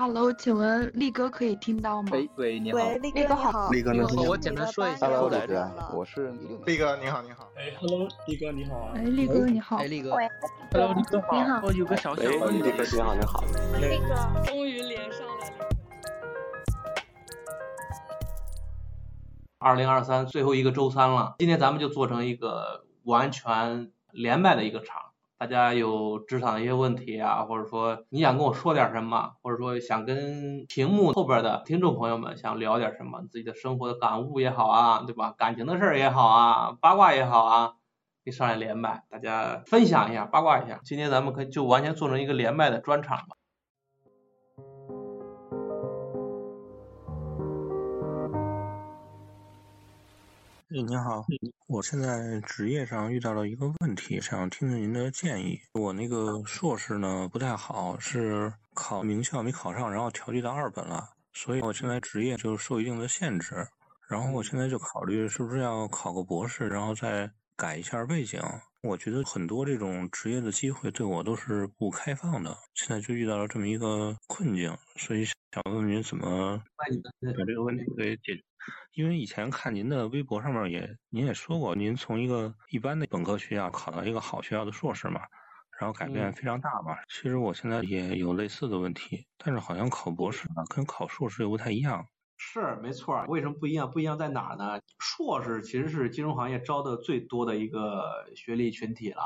Hello，请问力哥可以听到吗？喂喂，你好。喂，力哥好。力哥能听我简单说一下。Hello，力力哥，我是力哥，你好，你好。哎，Hello，力哥你好啊。哎，力哥你好。哎，力哥。Hello，力哥好。你好。我有个小小哎，力哥你好，你好。力哥，终于连上了。二零二三最后一个周三了，今天咱们就做成一个完全连麦的一个场。大家有职场的一些问题啊，或者说你想跟我说点什么，或者说想跟屏幕后边的听众朋友们想聊点什么，自己的生活的感悟也好啊，对吧？感情的事儿也好啊，八卦也好啊，可以上来连麦，大家分享一下，八卦一下。今天咱们可以就完全做成一个连麦的专场吧。哎，您好，我现在职业上遇到了一个问题，想听听您的建议。我那个硕士呢不太好，是考名校没考上，然后调剂到二本了，所以我现在职业就受一定的限制。然后我现在就考虑是不是要考个博士，然后再改一下背景。我觉得很多这种职业的机会对我都是不开放的，现在就遇到了这么一个困境，所以想问问您怎么把这个问题给解决。因为以前看您的微博上面也，您也说过，您从一个一般的本科学校考到一个好学校的硕士嘛，然后改变非常大嘛。嗯、其实我现在也有类似的问题，但是好像考博士呢跟考硕士又不太一样。是没错，为什么不一样？不一样在哪儿呢？硕士其实是金融行业招的最多的一个学历群体了，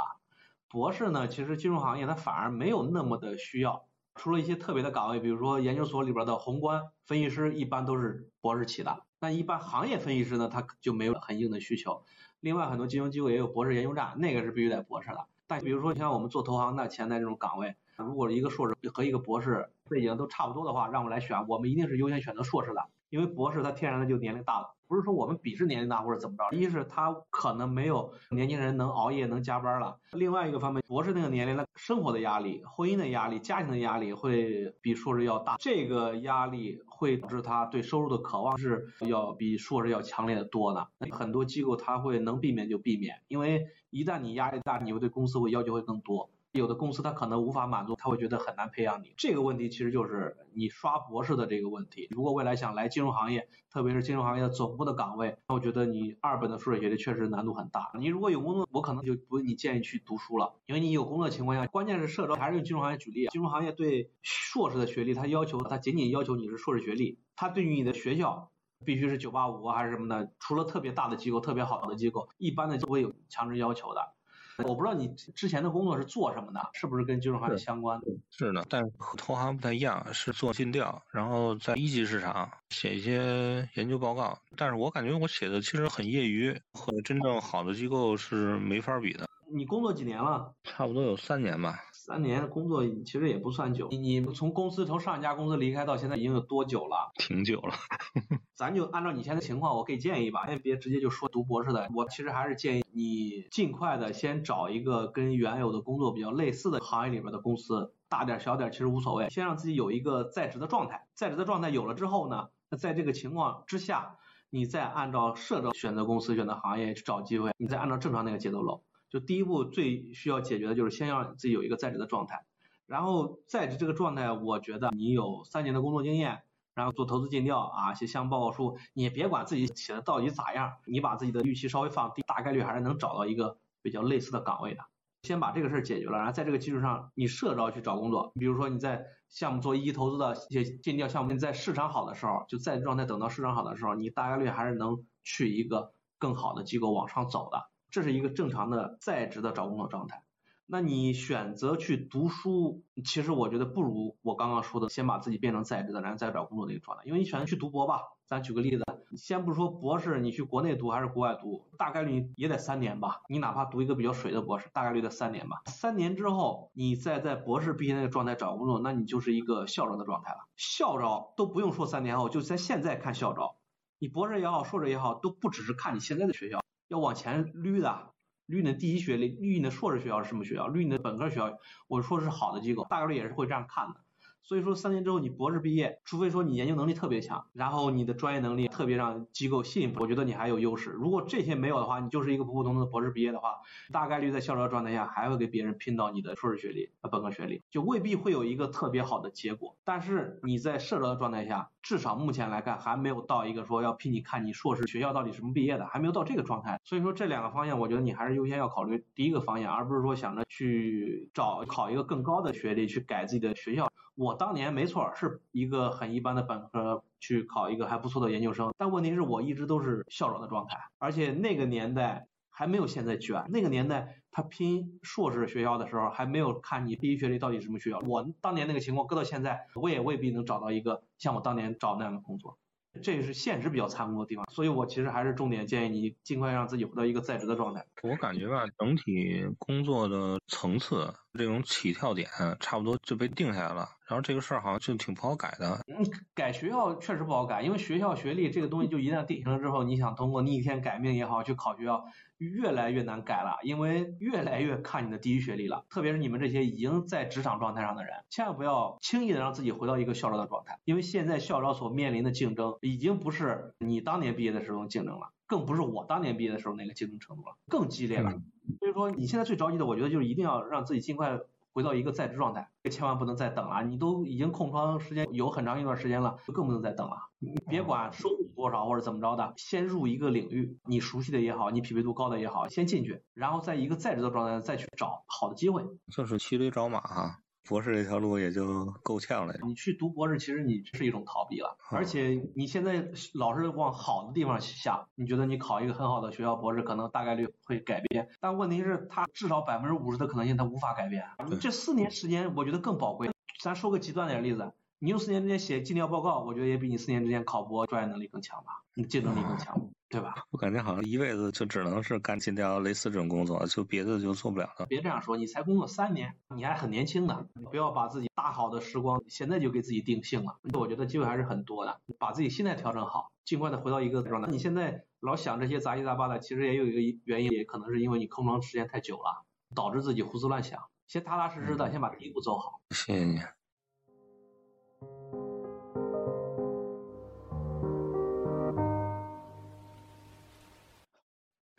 博士呢，其实金融行业它反而没有那么的需要。除了一些特别的岗位，比如说研究所里边的宏观分析师，一般都是博士起的。但一般行业分析师呢，他就没有很硬的需求。另外，很多金融机构也有博士研究站，那个是必须得博士的。但比如说像我们做投行的前台这种岗位，如果一个硕士和一个博士背景都差不多的话，让我来选，我们一定是优先选择硕士的，因为博士他天然的就年龄大了。不是说我们鄙视年龄大或者怎么着，一是他可能没有年轻人能熬夜能加班了，另外一个方面，博士那个年龄，他生活的压力、婚姻的压力、家庭的压力会比硕士要大，这个压力会导致他对收入的渴望是要比硕士要强烈的多的。很多机构他会能避免就避免，因为一旦你压力大，你会对公司会要求会更多。有的公司他可能无法满足，他会觉得很难培养你。这个问题其实就是你刷博士的这个问题。如果未来想来金融行业，特别是金融行业的总部的岗位，那我觉得你二本的硕士学历确实难度很大。你如果有工作，我可能就不你建议去读书了，因为你有工作的情况下，关键是社招还是用金融行业举例。金融行业对硕士的学历，他要求他仅仅要求你是硕士学历，他对于你的学校必须是九八五还是什么的，除了特别大的机构、特别好的机构，一般的就会有强制要求的。我不知道你之前的工作是做什么的，是不是跟金融行业相关的？是的，但和投行不太一样，是做尽调，然后在一级市场写一些研究报告。但是我感觉我写的其实很业余，和真正好的机构是没法比的。你工作几年了？差不多有三年吧。三年工作其实也不算久。你你从公司从上一家公司离开到现在已经有多久了？挺久了。咱就按照你现在情况，我给建议吧，先别直接就说读博士的。我其实还是建议你尽快的先找一个跟原有的工作比较类似的行业里边的公司，大点小点其实无所谓，先让自己有一个在职的状态。在职的状态有了之后呢，那在这个情况之下，你再按照社招选择公司、选择行业去找机会，你再按照正常那个节奏走。就第一步最需要解决的就是先要自己有一个在职的状态，然后在职这个状态，我觉得你有三年的工作经验，然后做投资尽调啊，写项目报告书，你也别管自己写的到底咋样，你把自己的预期稍微放低，大概率还是能找到一个比较类似的岗位的。先把这个事儿解决了，然后在这个基础上，你社招去找工作，比如说你在项目做一级投资的一些尽调项目，你在市场好的时候，就在职状态等到市场好的时候，你大概率还是能去一个更好的机构往上走的。这是一个正常的在职的找工作状态。那你选择去读书，其实我觉得不如我刚刚说的，先把自己变成在职的，然后再找工作的一个状态。因为你选择去读博吧，咱举个例子，先不说博士，你去国内读还是国外读，大概率也得三年吧。你哪怕读一个比较水的博士，大概率得三年吧。三年之后，你再在博士毕业那个状态找工作，那你就是一个校招的状态了。校招都不用说三年后，就在现在看校招，你博士也好，硕士也好，都不只是看你现在的学校。要往前捋的，捋你的第一学历，捋你的硕士学校是什么学校，捋你的本科学校，我说是好的机构，大概率也是会这样看的。所以说三年之后你博士毕业，除非说你研究能力特别强，然后你的专业能力特别让机构信服，我觉得你还有优势。如果这些没有的话，你就是一个普普通通的博士毕业的话，大概率在校招状态下还会给别人拼到你的硕士学历和、本科学历，就未必会有一个特别好的结果。但是你在社招的状态下，至少目前来看还没有到一个说要拼你看你硕士学校到底什么毕业的，还没有到这个状态。所以说这两个方向，我觉得你还是优先要考虑第一个方向，而不是说想着去找考一个更高的学历去改自己的学校。我当年没错，是一个很一般的本科去考一个还不错的研究生，但问题是我一直都是校招的状态，而且那个年代还没有现在卷，那个年代他拼硕士学校的时候还没有看你第一学历到底什么学校。我当年那个情况搁到现在，我也未必能找到一个像我当年找那样的工作。这也是现实比较残酷的地方，所以我其实还是重点建议你尽快让自己回到一个在职的状态。我感觉吧，整体工作的层次这种起跳点差不多就被定下来了，然后这个事儿好像就挺不好改的。嗯，改学校确实不好改，因为学校学历这个东西就一旦定型了之后，你想通过逆天改命也好去考学校。越来越难改了，因为越来越看你的第一学历了。特别是你们这些已经在职场状态上的人，千万不要轻易的让自己回到一个校招的状态，因为现在校招所面临的竞争已经不是你当年毕业的时候竞争了，更不是我当年毕业的时候那个竞争程度了，更激烈了。所以说你现在最着急的，我觉得就是一定要让自己尽快。回到一个在职状态，千万不能再等了。你都已经空窗时间有很长一段时间了，就更不能再等了。你别管收入多少或者怎么着的，先入一个领域，你熟悉的也好，你匹配度高的也好，先进去，然后在一个在职的状态再去找好的机会。就是骑驴找马哈。博士这条路也就够呛了。你去读博士，其实你是一种逃避了。而且你现在老是往好的地方想，你觉得你考一个很好的学校博士，可能大概率会改变。但问题是，它至少百分之五十的可能性，它无法改变。这四年时间，我觉得更宝贵。咱说个极端点的例子，你用四年之间写尽调报告，我觉得也比你四年之间考博专业能力更强吧？你竞争力更强。对吧？我感觉好像一辈子就只能是干尽调类似这种工作，就别的就做不了了。别这样说，你才工作三年，你还很年轻呢，不要把自己大好的时光现在就给自己定性了。我觉得机会还是很多的，把自己心态调整好，尽快的回到一个状态。你现在老想这些杂七杂八的，其实也有一个原因，也可能是因为你空窗时间太久了，导致自己胡思乱想。先踏踏实实的，先把第一步走好。谢谢你。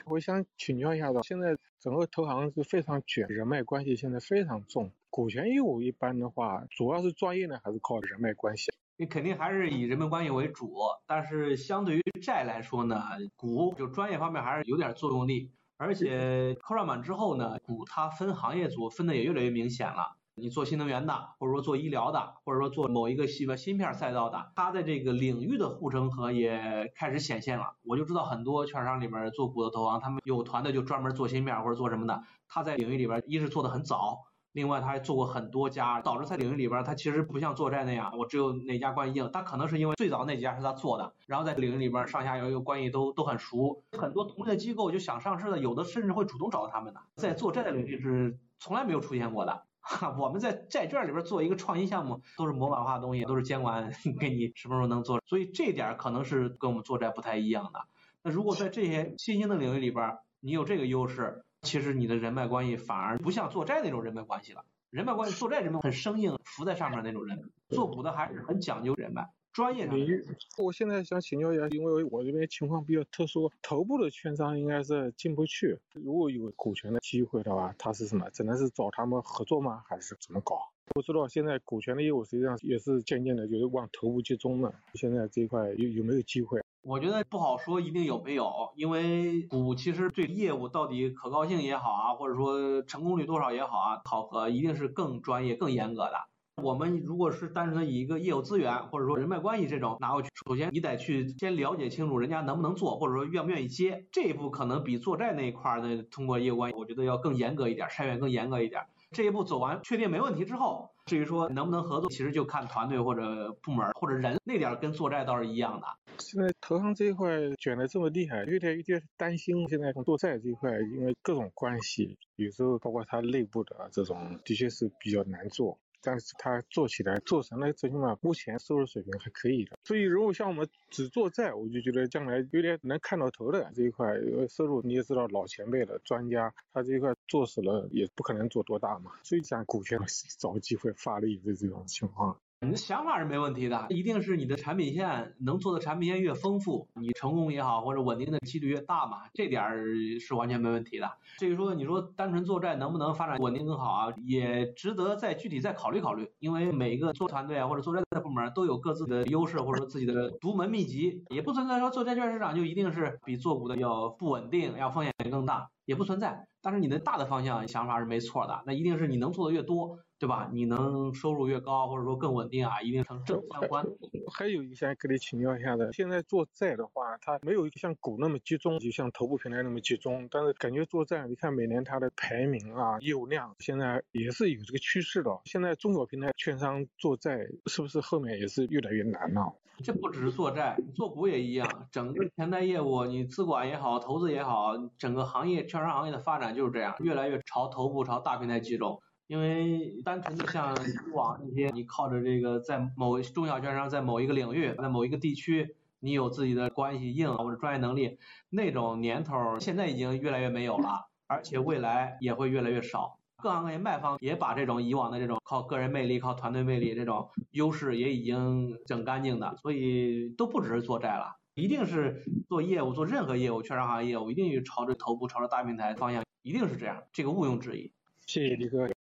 我想请教一下子，现在整个投行是非常卷，人脉关系现在非常重。股权业务一般的话，主要是专业呢，还是靠人脉关系？你肯定还是以人脉关系为主，但是相对于债来说呢，股就专业方面还是有点作用力。而且科创板之后呢，股它分行业组分的也越来越明显了。你做新能源的，或者说做医疗的，或者说做某一个细分芯片赛道的，它的这个领域的护城河也开始显现了。我就知道很多券商里面做股的投行，他们有团队就专门做芯片或者做什么的。他在领域里边，一是做的很早，另外他还做过很多家，导致在领域里边，他其实不像做债那样，我只有哪家关系硬。他可能是因为最早那几家是他做的，然后在领域里边上下游又关系都都很熟，很多同类机构就想上市的，有的甚至会主动找到他们的。在做债的领域是从来没有出现过的。哈，我们在债券里边做一个创新项目，都是模板化的东西，都是监管 给你什么时候能做，所以这点可能是跟我们做债不太一样的。那如果在这些新兴的领域里边，你有这个优势，其实你的人脉关系反而不像做债那种人脉关系了。人脉关系做债人脉很生硬，浮在上面那种人，做股的还是很讲究人脉。专业领域，我现在想请教一下，因为我这边情况比较特殊，头部的券商应该是进不去。如果有股权的机会的话，他是什么？只能是找他们合作吗？还是怎么搞？我知道现在股权的业务实际上也是渐渐的就是往头部集中了。现在这一块有有没有机会？我觉得不好说一定有没有，因为股其实对业务到底可靠性也好啊，或者说成功率多少也好啊，考核一定是更专业、更严格的。我们如果是单纯的以一个业务资源或者说人脉关系这种拿过去，首先你得去先了解清楚人家能不能做，或者说愿不愿意接，这一步可能比做债那一块的，通过业务关系，我觉得要更严格一点，筛选更严格一点。这一步走完，确定没问题之后，至于说能不能合作，其实就看团队或者部门或者人那点跟做债倒是一样的。现在投行这一块卷的这么厉害，有点有点担心。现在做债这一块，因为各种关系，有时候包括它内部的这种，的确是比较难做。但是它做起来做成了，最起码目前收入水平还可以的。所以如果像我们只做债，我就觉得将来有点能看到头的这一块，收入你也知道老前辈了专家，他这一块做死了也不可能做多大嘛。所以讲股权 找机会发力的这种情况。你的想法是没问题的，一定是你的产品线能做的产品线越丰富，你成功也好或者稳定的几率越大嘛，这点儿是完全没问题的。至于说你说单纯做债能不能发展稳定更好啊，也值得再具体再考虑考虑，因为每一个做团队啊或者做债的部门都有各自的优势或者说自己的独门秘籍，也不存在说做债券市场就一定是比做股的要不稳定，要风险更大，也不存在。但是你的大的方向想法是没错的，那一定是你能做的越多。对吧？你能收入越高，或者说更稳定啊，一定成正相关。还有一个想跟你请教一下的，现在做债的话，它没有像股那么集中，就像头部平台那么集中。但是感觉做债，你看每年它的排名啊、业务量，现在也是有这个趋势的。现在中小平台券商做债，是不是后面也是越来越难了？这不只是做债，做股也一样。整个前台业务，你资管也好，投资也好，整个行业券商行业的发展就是这样，越来越朝头部、朝大平台集中。因为单纯的像以往那些，你靠着这个在某中小券商在某一个领域，在某一个地区，你有自己的关系硬或者专业能力，那种年头现在已经越来越没有了，而且未来也会越来越少。各行各业卖方也把这种以往的这种靠个人魅力、靠团队魅力这种优势也已经整干净的，所以都不只是做债了，一定是做业务，做任何业务，券商行业业务一定朝着头部、朝着大平台方向，一定是这样，这个毋庸置疑。谢谢李哥。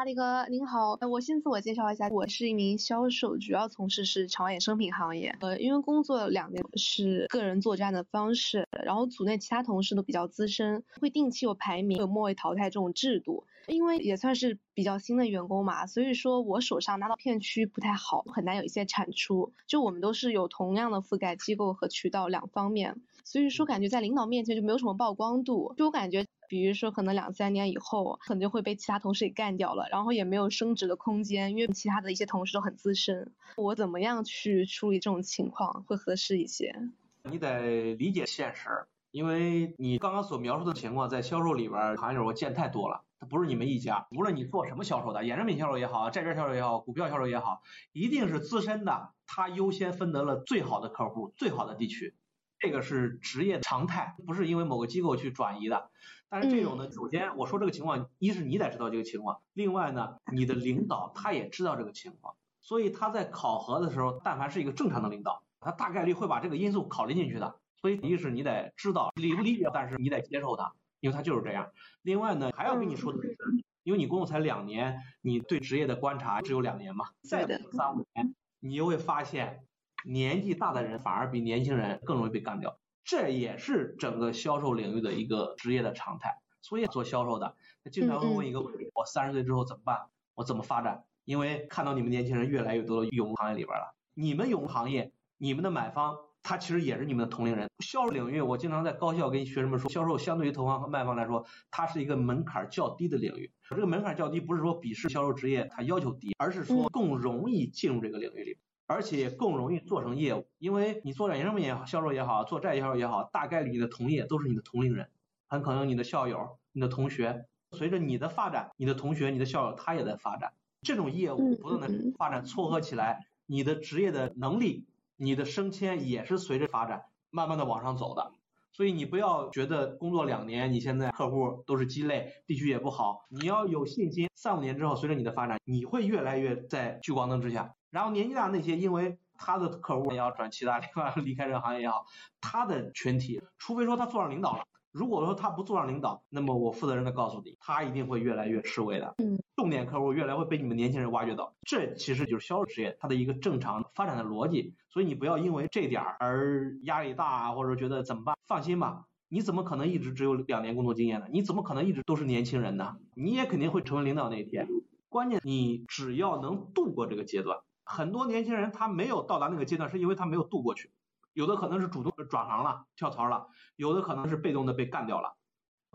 大力哥您好，我先自我介绍一下，我是一名销售，主要从事是长衍生品行业。呃，因为工作两年是个人作战的方式，然后组内其他同事都比较资深，会定期有排名、有末位淘汰这种制度。因为也算是比较新的员工嘛，所以说我手上拿到片区不太好，很难有一些产出。就我们都是有同样的覆盖机构和渠道两方面，所以说感觉在领导面前就没有什么曝光度。就我感觉。比如说，可能两三年以后，可能就会被其他同事给干掉了，然后也没有升职的空间，因为其他的一些同事都很资深。我怎么样去处理这种情况会合适一些？你得理解现实，因为你刚刚所描述的情况，在销售里边行业我见太多了。它不是你们一家，无论你做什么销售的，衍生品销售也好，债券销售也好，股票销售也好，一定是资深的，他优先分得了最好的客户、最好的地区。这个是职业常态，不是因为某个机构去转移的。但是这种呢，首先我说这个情况，一是你得知道这个情况，另外呢，你的领导他也知道这个情况，所以他在考核的时候，但凡是一个正常的领导，他大概率会把这个因素考虑进去的。所以一是你得知道理不理解，但是你得接受他，因为他就是这样。另外呢，还要跟你说的是，因为你工作才两年，你对职业的观察只有两年嘛，再三五年，你又会发现。年纪大的人反而比年轻人更容易被干掉，这也是整个销售领域的一个职业的常态。所以做销售的，他经常会问一个问题：我三十岁之后怎么办？我怎么发展？因为看到你们年轻人越来越多的涌入行业里边了，你们涌入行业，你们的买方他其实也是你们的同龄人。销售领域，我经常在高校跟学生们说，销售相对于投行和卖方来说，它是一个门槛较低的领域。这个门槛较低，不是说鄙视销售职业它要求低，而是说更容易进入这个领域里。而且更容易做成业务，因为你做衍生品也好，销售也好，做债销售也好，大概率你的同业都是你的同龄人，很可能你的校友、你的同学。随着你的发展，你的同学、你的校友他也在发展，这种业务不断的发展撮合起来，你的职业的能力、你的升迁也是随着发展慢慢的往上走的。所以你不要觉得工作两年，你现在客户都是鸡肋，地区也不好，你要有信心，三五年之后，随着你的发展，你会越来越在聚光灯之下。然后年纪大那些，因为他的客户也要转其他地方，离开这个行业也好，他的群体，除非说他做上领导了，如果说他不做上领导，那么我负责任的告诉你，他一定会越来越吃味的。嗯，重点客户越来会被你们年轻人挖掘到，这其实就是销售职业它的一个正常发展的逻辑。所以你不要因为这点而压力大，或者觉得怎么办？放心吧，你怎么可能一直只有两年工作经验呢？你怎么可能一直都是年轻人呢？你也肯定会成为领导那一天。关键你只要能度过这个阶段。很多年轻人他没有到达那个阶段，是因为他没有度过去。有的可能是主动转行了、跳槽了，有的可能是被动的被干掉了。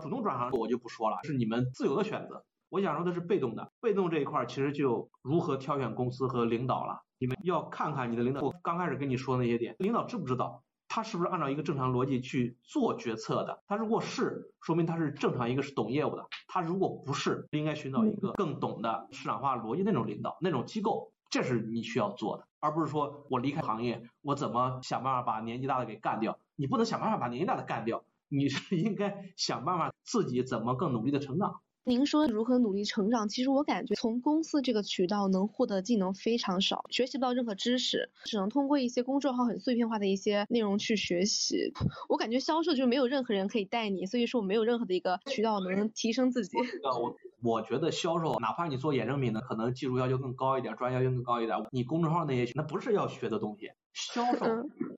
主动转行我就不说了，是你们自由的选择。我想说的是被动的，被动这一块其实就如何挑选公司和领导了。你们要看看你的领导，我刚开始跟你说的那些点，领导知不知道？他是不是按照一个正常逻辑去做决策的？他如果是，说明他是正常一个是懂业务的。他如果不是，应该寻找一个更懂的市场化逻辑那种领导、那种机构。这是你需要做的，而不是说我离开行业，我怎么想办法把年纪大的给干掉？你不能想办法把年纪大的干掉，你是 应该想办法自己怎么更努力的成长。您说如何努力成长？其实我感觉从公司这个渠道能获得技能非常少，学习不到任何知识，只能通过一些公众号很碎片化的一些内容去学习。我感觉销售就没有任何人可以带你，所以说我没有任何的一个渠道能提升自己。我我觉得销售，哪怕你做衍生品的，可能技术要求更高一点，专业要求更高一点，你公众号那些那不是要学的东西。销售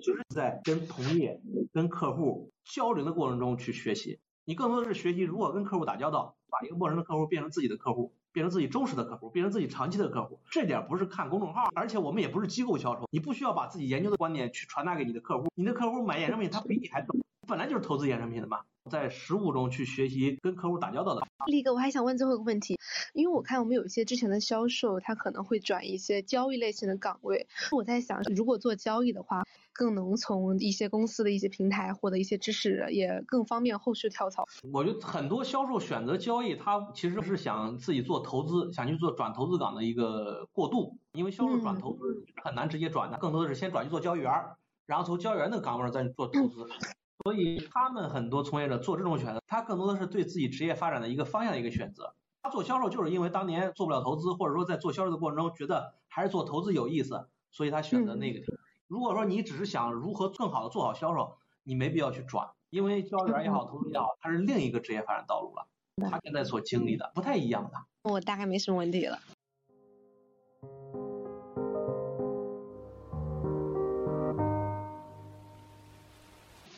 就是在跟同业、跟客户交流的过程中去学习，你更多的是学习如何跟客户打交道。把一个陌生的客户变成自己的客户，变成自己忠实的客户，变成自己长期的客户，这点不是看公众号，而且我们也不是机构销售，你不需要把自己研究的观点去传达给你的客户，你的客户买衍生品他比你还懂，本来就是投资衍生品的嘛，在实物中去学习跟客户打交道的。力哥，我还想问最后一个问题，因为我看我们有一些之前的销售，他可能会转一些交易类型的岗位，我在想，如果做交易的话。更能从一些公司的一些平台获得一些知识，也更方便后续跳槽。我觉得很多销售选择交易，他其实是想自己做投资，想去做转投资岗的一个过渡。因为销售转投资很难直接转的，更多的是先转去做交易员，然后从交易员的岗位上再去做投资。所以他们很多从业者做这种选择，他更多的是对自己职业发展的一个方向的一个选择。他做销售就是因为当年做不了投资，或者说在做销售的过程中觉得还是做投资有意思，所以他选择那个。如果说你只是想如何更好的做好销售，你没必要去转，因为交易员也好，投资也好，它是另一个职业发展道路了。他现在所经历的不太一样的。我大概没什么问题了。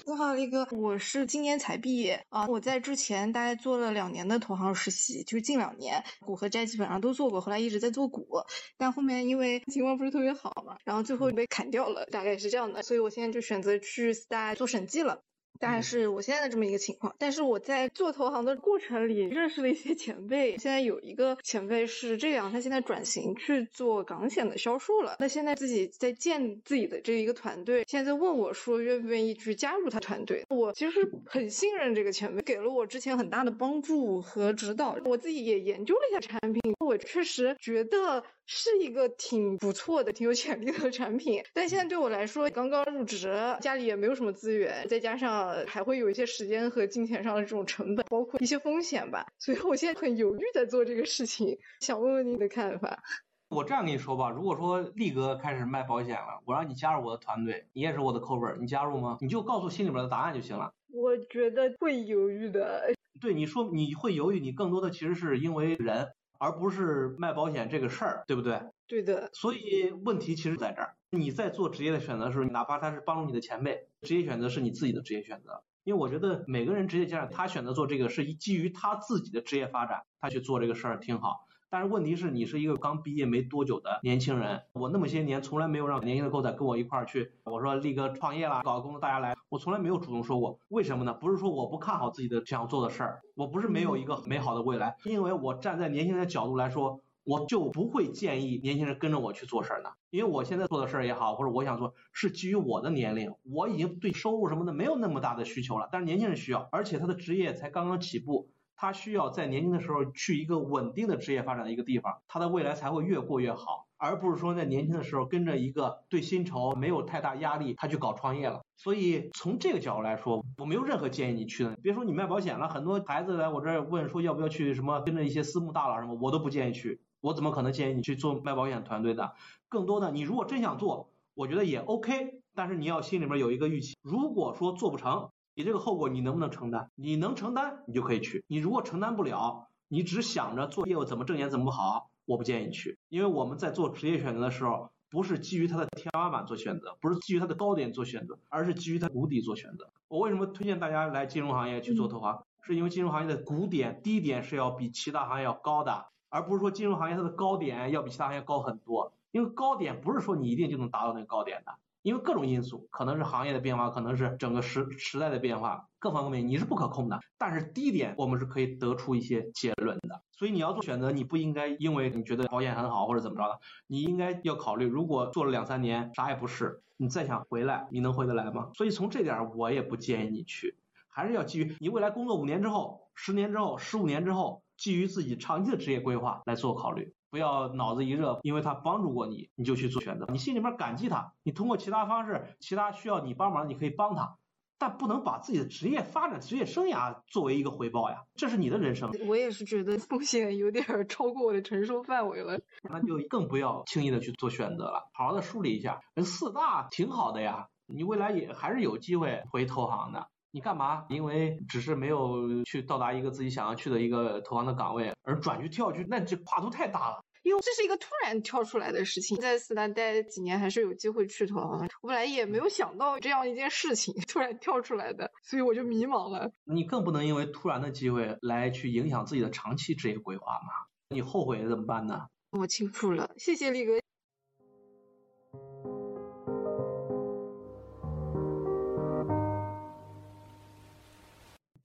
你好，力哥，我是今年才毕业啊。我在之前大概做了两年的投行实习，就是近两年股和债基本上都做过，后来一直在做股，但后面因为情况不是特别好嘛，然后最后被砍掉了，大概是这样的，所以我现在就选择去四大做审计了。大概是我现在的这么一个情况，但是我在做投行的过程里认识了一些前辈。现在有一个前辈是这样，他现在转型去做港险的销售了。那现在自己在建自己的这一个团队，现在在问我说愿不愿意去加入他团队。我其实很信任这个前辈，给了我之前很大的帮助和指导。我自己也研究了一下产品，我确实觉得。是一个挺不错的、挺有潜力的产品，但现在对我来说，刚刚入职，家里也没有什么资源，再加上还会有一些时间和金钱上的这种成本，包括一些风险吧，所以我现在很犹豫在做这个事情，想问问你的看法。我这样跟你说吧，如果说力哥开始卖保险了，我让你加入我的团队，你也是我的扣本，你加入吗？你就告诉心里边的答案就行了。我觉得会犹豫的。对，你说你会犹豫，你更多的其实是因为人。而不是卖保险这个事儿，对不对？对的。所以问题其实在这儿。你在做职业的选择的时候，哪怕他是帮助你的前辈，职业选择是你自己的职业选择。因为我觉得每个人职业家长，他选择做这个是基于他自己的职业发展，他去做这个事儿挺好。但是问题是你是一个刚毕业没多久的年轻人，我那么些年从来没有让年轻的狗仔跟我一块儿去，我说立哥创业了，搞个公司，大家来，我从来没有主动说过，为什么呢？不是说我不看好自己的想做的事儿，我不是没有一个美好的未来，因为我站在年轻人的角度来说，我就不会建议年轻人跟着我去做事儿呢，因为我现在做的事儿也好，或者我想做，是基于我的年龄，我已经对收入什么的没有那么大的需求了，但是年轻人需要，而且他的职业才刚刚起步。他需要在年轻的时候去一个稳定的职业发展的一个地方，他的未来才会越过越好，而不是说在年轻的时候跟着一个对薪酬没有太大压力，他去搞创业了。所以从这个角度来说，我没有任何建议你去的。别说你卖保险了，很多孩子来我这儿问说要不要去什么跟着一些私募大佬什么，我都不建议去。我怎么可能建议你去做卖保险团队的？更多的，你如果真想做，我觉得也 OK，但是你要心里面有一个预期，如果说做不成。你这个后果你能不能承担？你能承担，你就可以去。你如果承担不了，你只想着做业务怎么挣钱怎么不好，我不建议你去。因为我们在做职业选择的时候，不是基于它的天花板做选择，不是基于它的高点做选择，而是基于它谷底做选择。我为什么推荐大家来金融行业去做投行？是因为金融行业的谷点、低点是要比其他行业要高的，而不是说金融行业它的高点要比其他行业高很多。因为高点不是说你一定就能达到那个高点的。因为各种因素，可能是行业的变化，可能是整个时时代的变化，各方面你是不可控的。但是低点我们是可以得出一些结论的。所以你要做选择，你不应该因为你觉得保险很好或者怎么着的，你应该要考虑，如果做了两三年啥也不是，你再想回来，你能回得来吗？所以从这点我也不建议你去，还是要基于你未来工作五年之后、十年之后、十五年之后，基于自己长期的职业规划来做考虑。不要脑子一热，因为他帮助过你，你就去做选择。你心里面感激他，你通过其他方式，其他需要你帮忙，你可以帮他。但不能把自己的职业发展、职业生涯作为一个回报呀，这是你的人生。我也是觉得风险有点超过我的承受范围了，那就更不要轻易的去做选择了，好好的梳理一下。四大挺好的呀，你未来也还是有机会回投行的。你干嘛？因为只是没有去到达一个自己想要去的一个投行的岗位，而转去跳去，那这跨度太大了。因为这是一个突然跳出来的事情，在四大待几年还是有机会去投行。我本来也没有想到这样一件事情突然跳出来的，所以我就迷茫了。你更不能因为突然的机会来去影响自己的长期职业规划嘛？你后悔怎么办呢？我清楚了，谢谢力哥。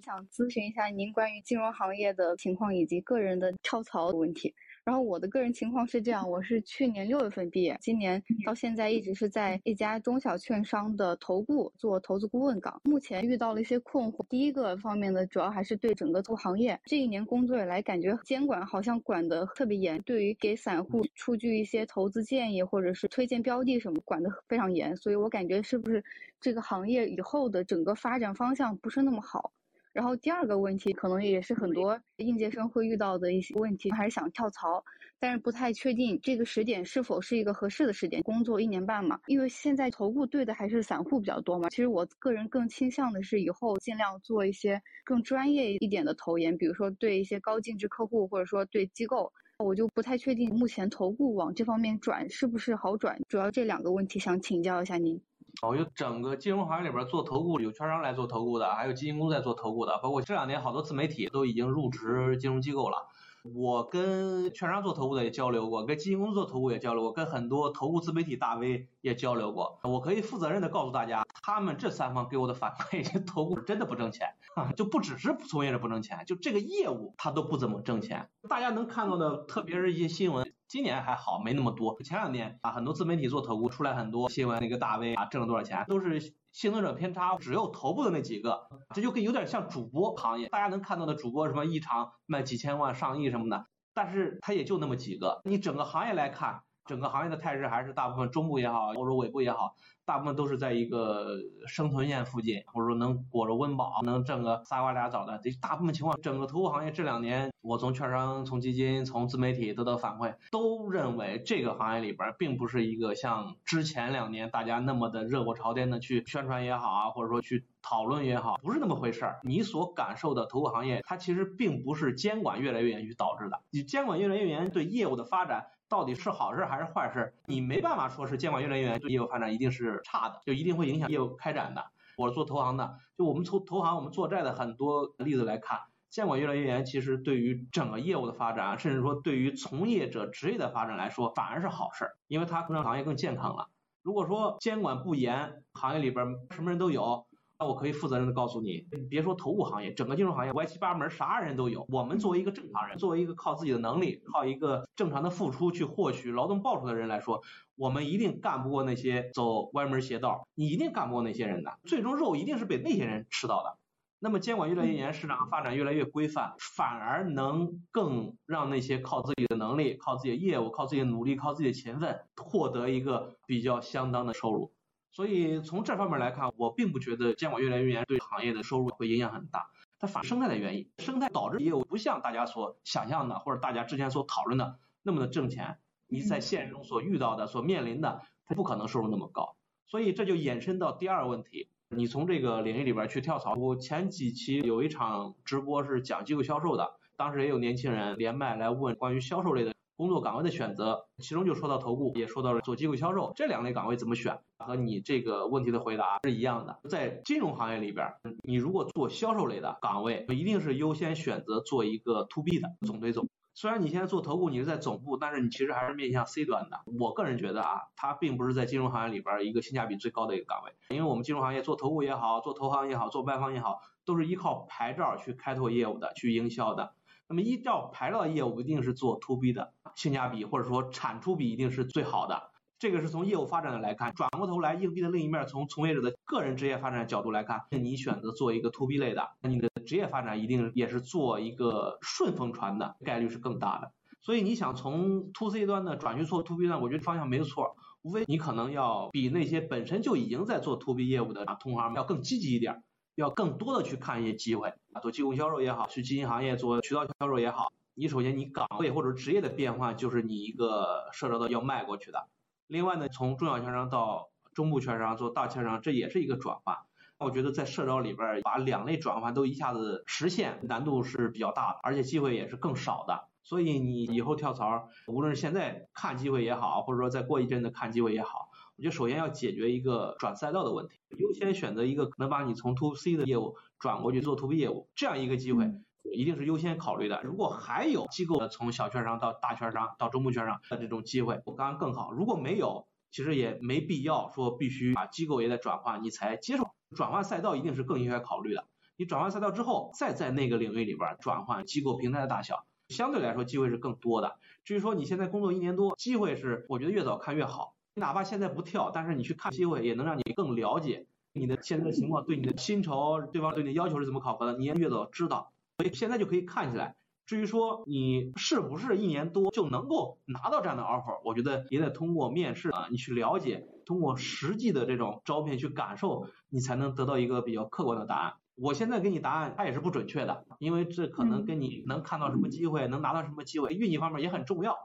想咨询一下您关于金融行业的情况以及个人的跳槽的问题。然后我的个人情况是这样，我是去年六月份毕业，今年到现在一直是在一家中小券商的投顾做投资顾问岗。目前遇到了一些困惑，第一个方面呢，主要还是对整个投行业这一年工作以来，感觉监管好像管得特别严，对于给散户出具一些投资建议或者是推荐标的什么，管得非常严。所以我感觉是不是这个行业以后的整个发展方向不是那么好？然后第二个问题，可能也是很多应届生会遇到的一些问题，还是想跳槽，但是不太确定这个时点是否是一个合适的时点。工作一年半嘛，因为现在投顾对的还是散户比较多嘛。其实我个人更倾向的是以后尽量做一些更专业一点的投研，比如说对一些高净值客户，或者说对机构，我就不太确定目前投顾往这方面转是不是好转。主要这两个问题想请教一下您。哦，就整个金融行业里边做投顾有券商来做投顾的，还有基金公司在做投顾的，包括这两年好多自媒体都已经入职金融机构了。我跟券商做投顾的也交流过，跟基金公司做投顾也交流过，跟很多投顾自媒体大 V 也交流过。我可以负责任的告诉大家，他们这三方给我的反馈，投顾真的不挣钱，就不只是从业者不挣钱，就这个业务它都不怎么挣钱。大家能看到的，特别是一些新闻。今年还好，没那么多。前两年啊，很多自媒体做投顾出来很多新闻，那个大 V 啊挣了多少钱，都是幸存者偏差，只有头部的那几个。这就跟有点像主播行业，大家能看到的主播什么一场卖几千万、上亿什么的，但是他也就那么几个。你整个行业来看，整个行业的态势还是大部分中部也好，或者尾部也好。大部分都是在一个生存线附近，或者说能裹着温饱，能挣个仨瓜俩枣的。这大部分情况，整个投顾行业这两年，我从券商、从基金、从自媒体得到反馈，都认为这个行业里边并不是一个像之前两年大家那么的热火朝天的去宣传也好啊，或者说去讨论也好，不是那么回事儿。你所感受的投顾行业，它其实并不是监管越来越严去导致的。你监管越来越严，对业务的发展。到底是好事还是坏事？你没办法说是监管越来越严对业务发展一定是差的，就一定会影响业务开展的。我是做投行的，就我们从投行我们做债的很多例子来看，监管越来越严，其实对于整个业务的发展，甚至说对于从业者职业的发展来说，反而是好事，因为它让行业更健康了。如果说监管不严，行业里边什么人都有。那我可以负责任的告诉你，别说投顾行业，整个金融行业歪七八门，啥人都有。我们作为一个正常人，作为一个靠自己的能力，靠一个正常的付出去获取劳动报酬的人来说，我们一定干不过那些走歪门邪道，你一定干不过那些人的，最终肉一定是被那些人吃到的。那么监管越来越严，市场发展越来越规范，反而能更让那些靠自己的能力、靠自己的业务、靠自己的努力、靠自己的勤奋，获得一个比较相当的收入。所以从这方面来看，我并不觉得监管越来越严对行业的收入会影响很大。它反生态的原因，生态导致业务不像大家所想象的，或者大家之前所讨论的那么的挣钱。你在现实中所遇到的、所面临的，它不可能收入那么高。所以这就衍生到第二个问题，你从这个领域里边去跳槽。我前几期有一场直播是讲机构销售的，当时也有年轻人连麦来问关于销售类的。工作岗位的选择，其中就说到投顾，也说到了做机构销售这两类岗位怎么选，和你这个问题的回答是一样的。在金融行业里边，你如果做销售类的岗位，一定是优先选择做一个 to B 的总对总。虽然你现在做投顾，你是在总部，但是你其实还是面向 C 端的。我个人觉得啊，它并不是在金融行业里边一个性价比最高的一个岗位，因为我们金融行业做投顾也好，做投行也好，做外方也好，都是依靠牌照去开拓业务的，去营销的。那么依照牌照业务，一定是做 to B 的，性价比或者说产出比一定是最好的。这个是从业务发展的来看。转过头来，硬币的另一面，从从业者的个人职业发展角度来看，你选择做一个 to B 类的，那你的职业发展一定也是做一个顺风船的概率是更大的。所以你想从 to C 端的转去做 to B 端，我觉得方向没错。无非你可能要比那些本身就已经在做 to B 业务的同行要更积极一点，要更多的去看一些机会啊，做技工销售也好，去基金行业做渠道销售也好。你首先你岗位或者职业的变换就是你一个社招的要迈过去的。另外呢，从中小券商到中部券商做大券商，这也是一个转换。我觉得在社招里边把两类转换都一下子实现，难度是比较大的，而且机会也是更少的。所以你以后跳槽，无论是现在看机会也好，或者说再过一阵子看机会也好，我觉得首先要解决一个转赛道的问题，优先选择一个能把你从 to C 的业务转过去做 to B 业务这样一个机会，一定是优先考虑的。如果还有机构的从小券商到大券商到中部券商的这种机会，我刚刚更好。如果没有，其实也没必要说必须把机构也得转换，你才接受。转换赛道一定是更应该考虑的。你转换赛道之后，再在那个领域里边转换机构平台的大小，相对来说机会是更多的。至于说你现在工作一年多，机会是我觉得越早看越好。你哪怕现在不跳，但是你去看机会，也能让你更了解你的现在的情况，对你的薪酬，对方对你的要求是怎么考核的，你也越早知道。所以现在就可以看起来。至于说你是不是一年多就能够拿到这样的 offer，我觉得也得通过面试啊，你去了解，通过实际的这种招聘去感受，你才能得到一个比较客观的答案。我现在给你答案，它也是不准确的，因为这可能跟你能看到什么机会，能拿到什么机会，运气方面也很重要。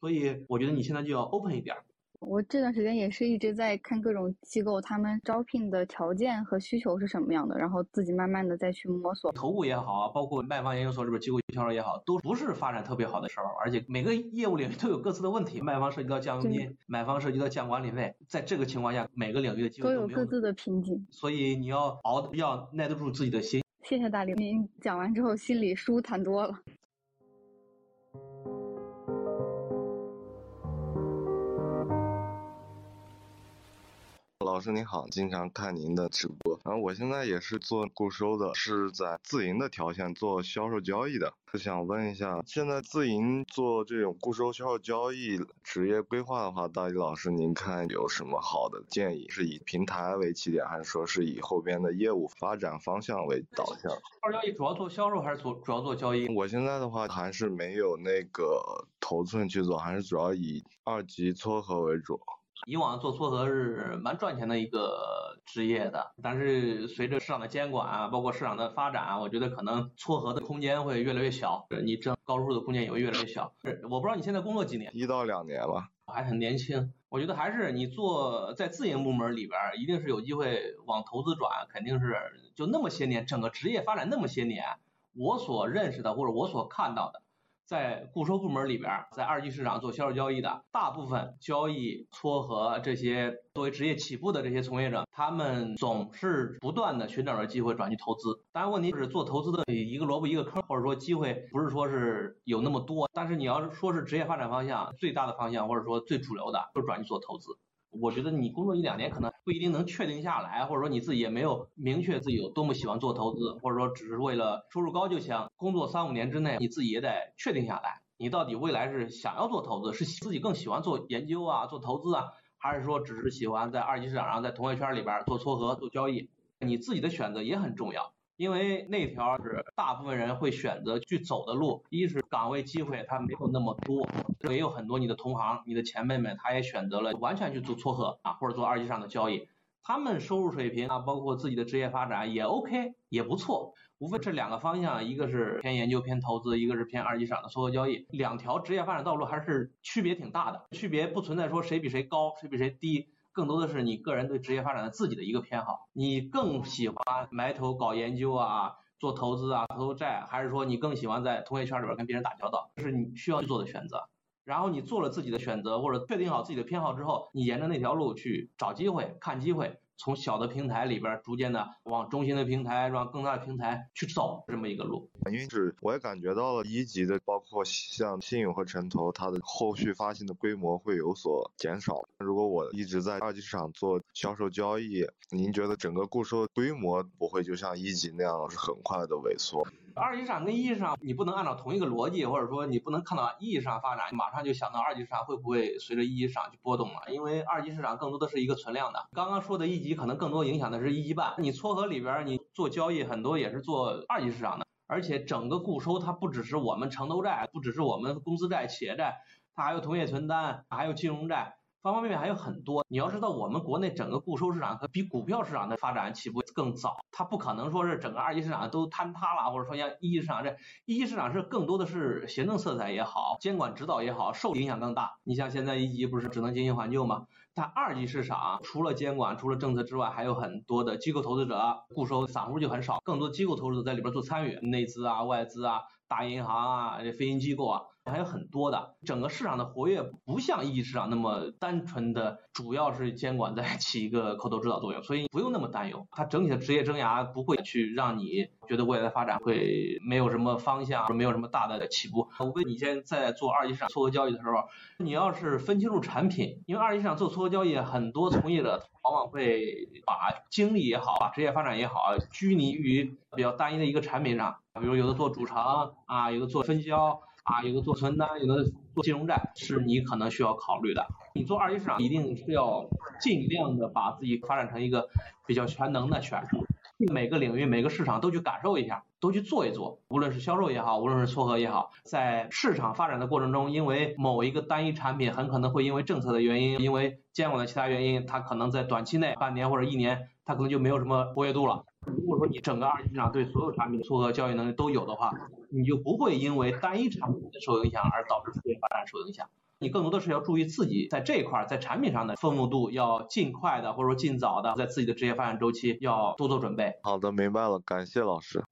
所以我觉得你现在就要 open 一点。我这段时间也是一直在看各种机构，他们招聘的条件和需求是什么样的，然后自己慢慢的再去摸索。投顾也好啊，包括卖方研究所这边机构销售也好，都不是发展特别好的时候，而且每个业务领域都有各自的问题。卖方涉及到降佣金，买方涉及到降管理费，在这个情况下，每个领域的机构都有各自的瓶颈。所以你要熬的，要耐得住自己的心。谢谢大林，您讲完之后心里舒坦多了。老师您好，经常看您的直播。然后我现在也是做固收的，是在自营的条线做销售交易的。想问一下，现在自营做这种固收销售交易职业规划的话，大一老师您看有什么好的建议？是以平台为起点，还是说是以后边的业务发展方向为导向？销售交易主要做销售还是做主要做交易？我现在的话还是没有那个头寸去做，还是主要以二级撮合为主。以往做撮合是蛮赚钱的一个职业的，但是随着市场的监管啊，包括市场的发展啊，我觉得可能撮合的空间会越来越小，你挣高收入的空间也会越来越小。我不知道你现在工作几年？一到两年吧。还很年轻，我觉得还是你做在自营部门里边，一定是有机会往投资转，肯定是就那么些年，整个职业发展那么些年，我所认识的或者我所看到的。在固收部门里边，在二级市场做销售交易的大部分交易撮合这些作为职业起步的这些从业者，他们总是不断的寻找着机会转去投资。当然，问题是做投资的一个萝卜一个坑，或者说机会不是说是有那么多。但是你要是说是职业发展方向最大的方向，或者说最主流的，就是转去做投资。我觉得你工作一两年可能不一定能确定下来，或者说你自己也没有明确自己有多么喜欢做投资，或者说只是为了收入高就行。工作三五年之内，你自己也得确定下来，你到底未来是想要做投资，是自己更喜欢做研究啊，做投资啊，还是说只是喜欢在二级市场上，在同业圈里边做撮合、做交易？你自己的选择也很重要。因为那条是大部分人会选择去走的路，一是岗位机会它没有那么多，也有很多你的同行、你的前辈们，他也选择了完全去做撮合啊，或者做二级市场的交易，他们收入水平啊，包括自己的职业发展也 OK，也不错。无非这两个方向，一个是偏研究、偏投资，一个是偏二级市场的撮合交易，两条职业发展道路还是区别挺大的，区别不存在说谁比谁高，谁比谁低。更多的是你个人对职业发展的自己的一个偏好，你更喜欢埋头搞研究啊，做投资啊，投债，还是说你更喜欢在同学圈里边跟别人打交道，这是你需要去做的选择。然后你做了自己的选择，或者确定好自己的偏好之后，你沿着那条路去找机会、看机会。从小的平台里边逐渐的往中心的平台，往更大的平台去走这么一个路。因为是我也感觉到了一级的，包括像信用和城投，它的后续发行的规模会有所减少。如果我一直在二级市场做销售交易，您觉得整个固收规模不会就像一级那样是很快的萎缩？二级市场跟一级市场，你不能按照同一个逻辑，或者说你不能看到一级市场发展，马上就想到二级市场会不会随着一级市场去波动了？因为二级市场更多的是一个存量的。刚刚说的一级可能更多影响的是一级半。你撮合里边你做交易很多也是做二级市场的，而且整个固收它不只是我们城投债，不只是我们公司债、企业债，它还有同业存单，还有金融债。方方面面还有很多。你要知道，我们国内整个固收市场和比股票市场的发展起步更早，它不可能说是整个二级市场都坍塌了，或者说像一级市场这一级市场是更多的是行政色彩也好，监管指导也好，受影响更大。你像现在一级不是只能经营还旧吗？但二级市场除了监管、除了政策之外，还有很多的机构投资者，固收散户就很少，更多机构投资者在里边做参与，内资啊、外资啊、大银行啊、这非银机构啊。还有很多的，整个市场的活跃不像一级市场那么单纯的，主要是监管在 起一个口头指导作用，所以不用那么担忧。它整体的职业生涯不会去让你觉得未来的发展会没有什么方向，没有什么大的起步。无非你现在在做二级市场撮合交易的时候，你要是分清楚产品，因为二级市场做撮合交易，很多从业者往往会把精力也好，把职业发展也好，拘泥于比较单一的一个产品上，比如有的做主城啊，有的做分销。啊，有个做存单，有的做金融债，是你可能需要考虑的。你做二级市场，一定是要尽量的把自己发展成一个比较全能的选手，每个领域、每个市场都去感受一下，都去做一做。无论是销售也好，无论是撮合也好，在市场发展的过程中，因为某一个单一产品很可能会因为政策的原因，因为监管的其他原因，它可能在短期内半年或者一年，它可能就没有什么活跃度了。如果说你整个二级市场对所有产品的撮合交易能力都有的话，你就不会因为单一产品的受影响而导致职业发展受影响。你更多的是要注意自己在这一块在产品上的丰富度，要尽快的或者说尽早的在自己的职业发展周期要多做准备。好的，明白了，感谢老师。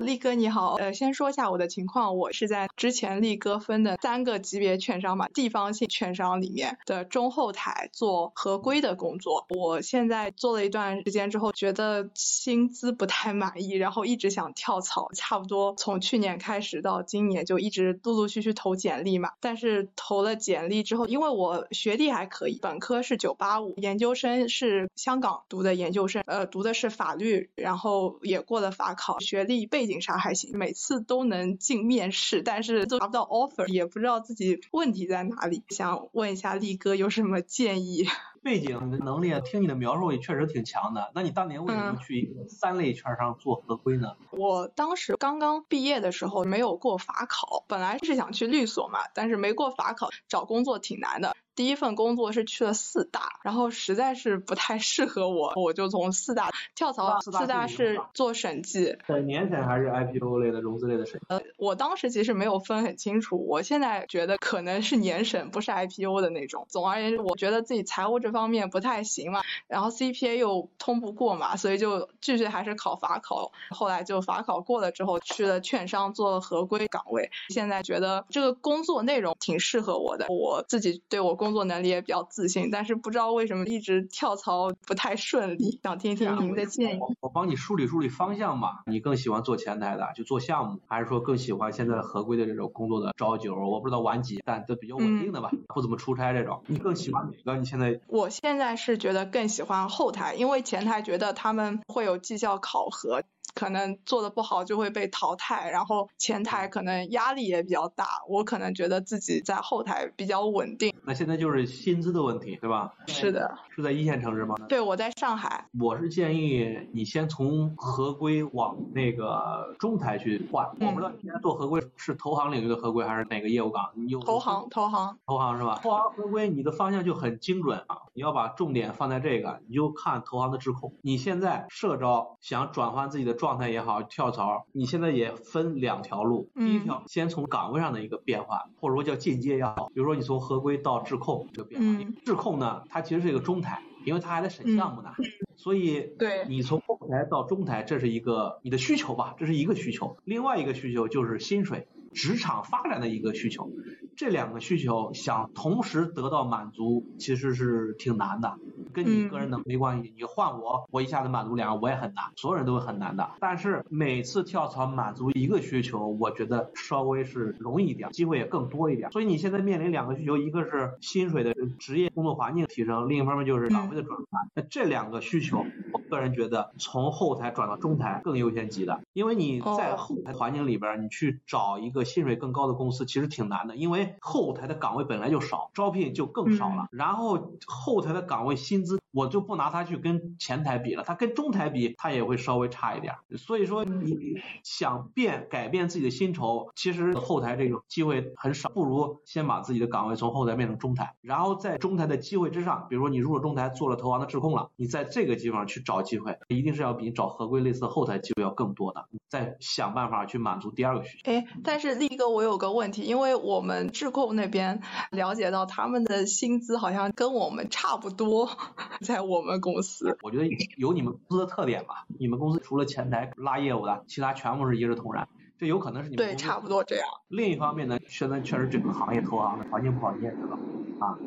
力哥你好，呃，先说一下我的情况，我是在之前力哥分的三个级别券商嘛，地方性券商里面的中后台做合规的工作。我现在做了一段时间之后，觉得薪资不太满意，然后一直想跳槽，差不多从去年开始到今年就一直陆陆续续投简历嘛。但是投了简历之后，因为我学历还可以，本科是九八五，研究生是香港读的研究生，呃，读的是法律，然后也过了法考，学历背景景。啥还行，每次都能进面试，但是都拿不到 offer，也不知道自己问题在哪里。想问一下力哥有什么建议？背景能力，听你的描述也确实挺强的。那你当年为什么去一个三类券商做合规呢？我当时刚刚毕业的时候没有过法考，本来是想去律所嘛，但是没过法考，找工作挺难的。第一份工作是去了四大，然后实在是不太适合我，我就从四大跳槽。四大是做审计，年审还是 IPO 类的融资类的审计？呃，我当时其实没有分很清楚，我现在觉得可能是年审，不是 IPO 的那种。总而言之，我觉得自己财务这方面不太行嘛，然后 CPA 又通不过嘛，所以就继续还是考法考。后来就法考过了之后，去了券商做合规岗位。现在觉得这个工作内容挺适合我的，我自己对我工工作能力也比较自信，但是不知道为什么一直跳槽不太顺利，想听听您的建议。我帮你梳理梳理方向吧。你更喜欢做前台的，就做项目，还是说更喜欢现在合规的这种工作的朝九？我不知道晚几，但都比较稳定的吧，不怎么出差这种。你更喜欢哪个？你现在？我我现在是觉得更喜欢后台，因为前台觉得他们会有绩效考核。可能做的不好就会被淘汰，然后前台可能压力也比较大，我可能觉得自己在后台比较稳定。那现在就是薪资的问题，对吧？是的。是在一线城市吗？对，我在上海。我是建议你先从合规往那个中台去换。我不知道你现在做合规是投行领域的合规还是哪个业务岗？你有投行，投行，投行是吧？投行合规，你的方向就很精准啊！你要把重点放在这个，你就看投行的质控。你现在社招想转换自己的状态也好，跳槽，你现在也分两条路。第一条，先从岗位上的一个变化，或者说叫进阶也好，比如说你从合规到质控这个变化。质控呢，它其实是一个中台，因为它还在审项目呢，所以对你从后台到中台，这是一个你的需求吧，这是一个需求。另外一个需求就是薪水。职场发展的一个需求，这两个需求想同时得到满足，其实是挺难的，跟你个人能没关系。你换我，我一下子满足两个，我也很难，所有人都会很难的。但是每次跳槽满足一个需求，我觉得稍微是容易一点，机会也更多一点。所以你现在面临两个需求，一个是薪水的职业工作环境提升，另一方面就是岗位的转换。那这两个需求，我个人觉得从后台转到中台更优先级的，因为你在后台环境里边，你去找一个。薪水更高的公司其实挺难的，因为后台的岗位本来就少，招聘就更少了。然后后台的岗位薪薪资，我就不拿它去跟前台比了，它跟中台比，它也会稍微差一点。所以说，你想变改变自己的薪酬，其实后台这种机会很少，不如先把自己的岗位从后台变成中台，然后在中台的机会之上，比如说你入了中台，做了投行的质控了，你在这个地方去找机会，一定是要比你找合规类似的后台机会要更多的，再想办法去满足第二个需求。哎，但是力哥，我有个问题，因为我们质控那边了解到他们的薪资好像跟我们差不多，在我们公司。我觉得有你们公司的特点吧，你们公司除了前台拉业务的，其他全部是一视同仁，这有可能是你们对差不多这样。另一方面呢，现在确实整个行业投行的环境不好，你也知道啊，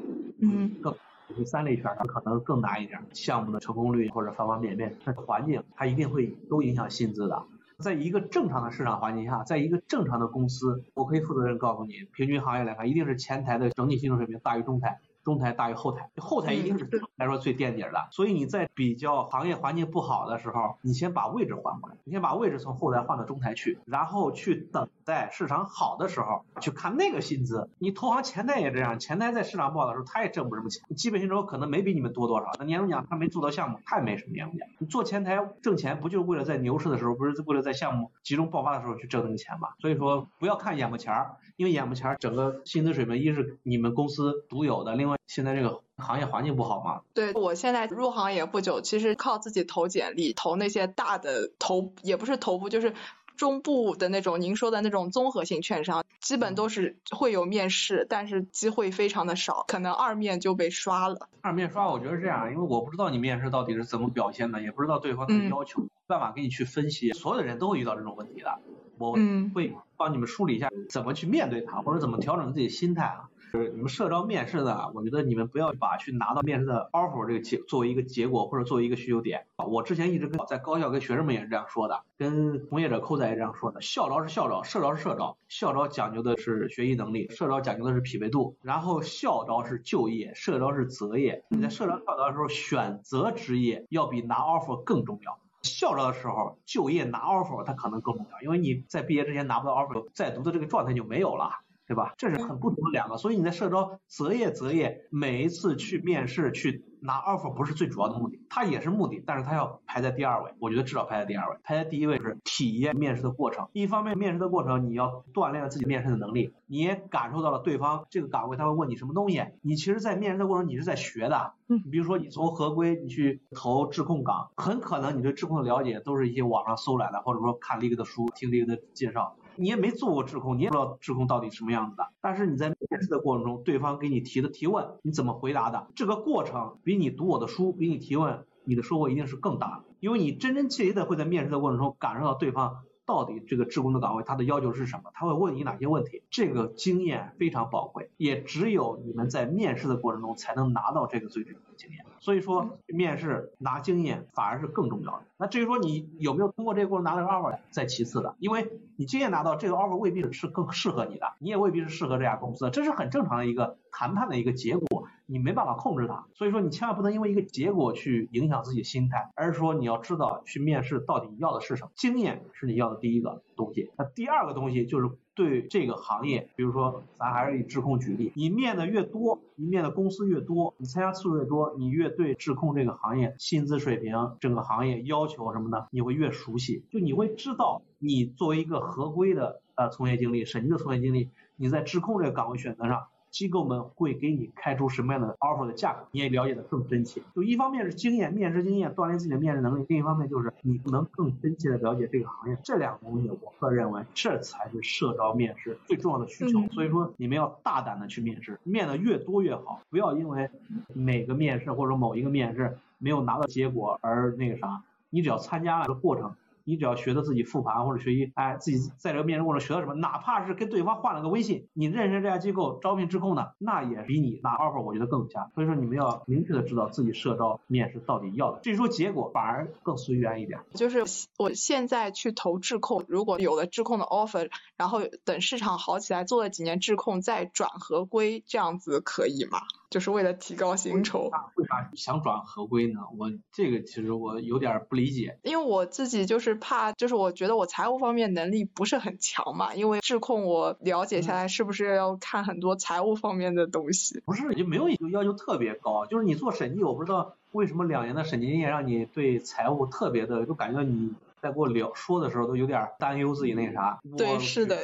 嗯，更第三类圈可能更难一点，项目的成功率或者方方面面，那环境它一定会都影响薪资的。在一个正常的市场环境下，在一个正常的公司，我可以负责任告诉你，平均行业来看，一定是前台的整体薪酬水平大于中台。中台大于后台，后台一定是来说最垫底的，所以你在比较行业环境不好的时候，你先把位置换过来，你先把位置从后台换到中台去，然后去等待市场好的时候去看那个薪资。你投行前台也这样，前台在市场不好的时候他也挣不什么钱，基本薪酬可能没比你们多多少，那年终奖他没做到项目，他也没什么年终奖。你做前台挣钱不就是为了在牛市的时候，不是为了在项目集中爆发的时候去挣那个钱吗？所以说不要看眼巴前儿，因为眼巴前儿整个薪资水平一是你们公司独有的，另外。现在这个行业环境不好吗？对我现在入行也不久，其实靠自己投简历，投那些大的头也不是头部，就是中部的那种您说的那种综合性券商，基本都是会有面试，但是机会非常的少，可能二面就被刷了。二面刷，我觉得是这样，因为我不知道你面试到底是怎么表现的，也不知道对方的要求，办法给你去分析。所有的人都会遇到这种问题的，我会帮你们梳理一下怎么去面对它，或者怎么调整自己心态啊。就是你们社招面试的，我觉得你们不要把去拿到面试的 offer 这个结作为一个结果或者作为一个需求点啊。我之前一直跟在高校跟学生们也是这样说的，跟从业者扣仔也这样说的。校招是校招，社招是社招。校招讲究的是学习能力，社招讲究的是匹配度。然后校招是就业，社招是择业。你在社招校招的时候选择职业要比拿 offer 更重要。校招的时候就业拿 offer 它可能更重要，因为你在毕业之前拿不到 offer，在读的这个状态就没有了。对吧？这是很不同的两个，所以你在社招择业择业，每一次去面试去拿 offer 不是最主要的目的，它也是目的，但是它要排在第二位。我觉得至少排在第二位，排在第一位是体验面试的过程。一方面面试的过程你要锻炼了自己面试的能力，你也感受到了对方这个岗位他会问你什么东西。你其实，在面试的过程你是在学的。嗯。比如说你从合规你去投质控岗，很可能你对质控的了解都是一些网上搜来的，或者说看了一个的书，听了一个的介绍。你也没做过质控，你也不知道质控到底什么样子的。但是你在面试的过程中，对方给你提的提问，你怎么回答的？这个过程比你读我的书，比你提问，你的收获一定是更大。因为你真真切切的会在面试的过程中感受到对方到底这个质控的岗位他的要求是什么，他会问你哪些问题。这个经验非常宝贵，也只有你们在面试的过程中才能拿到这个最终的经验。所以说，面试拿经验反而是更重要的。那至于说你有没有通过这个过程拿到 offer，在其次的，因为你经验拿到这个 offer 未必是更适合你的，你也未必是适合这家公司，这是很正常的一个谈判的一个结果，你没办法控制它。所以说你千万不能因为一个结果去影响自己心态，而是说你要知道去面试到底要的是什么，经验是你要的第一个东西。那第二个东西就是。对这个行业，比如说咱还是以质控举例，你面的越多，你面的公司越多，你参加次数越多，你越对质控这个行业薪资水平、整个行业要求什么的，你会越熟悉，就你会知道你作为一个合规的呃从业经历、审计的从业经历，你在质控这个岗位选择上。机构们会给你开出什么样的 offer 的价格，你也了解的更真切。就一方面是经验，面试经验，锻炼自己的面试能力；另一方面就是你能更真切的了解这个行业。这两个东西，我个人认为这才是社招面试最重要的需求。所以说，你们要大胆的去面试，面的越多越好，不要因为每个面试或者某一个面试没有拿到结果而那个啥，你只要参加了这个过程。你只要学的自己复盘或者学习，哎，自己在这个面试过程学到什么，哪怕是跟对方换了个微信，你认识这家机构招聘质控的，那也比你拿 offer 我觉得更强。所以说你们要明确的知道自己社招面试到底要的，至于说结果反而更随缘一点。就是我现在去投质控，如果有了质控的 offer，然后等市场好起来，做了几年质控再转合规，这样子可以吗？就是为了提高薪酬。为啥想转合规呢？我这个其实我有点不理解。因为我自己就是怕，就是我觉得我财务方面能力不是很强嘛。因为质控我了解下来，是不是要看很多财务方面的东西？不是，就没有要求特别高。就是你做审计，我不知道为什么两年的审计经验让你对财务特别的，就感觉你。在给我聊说的时候，都有点担忧自己那啥。对，是的。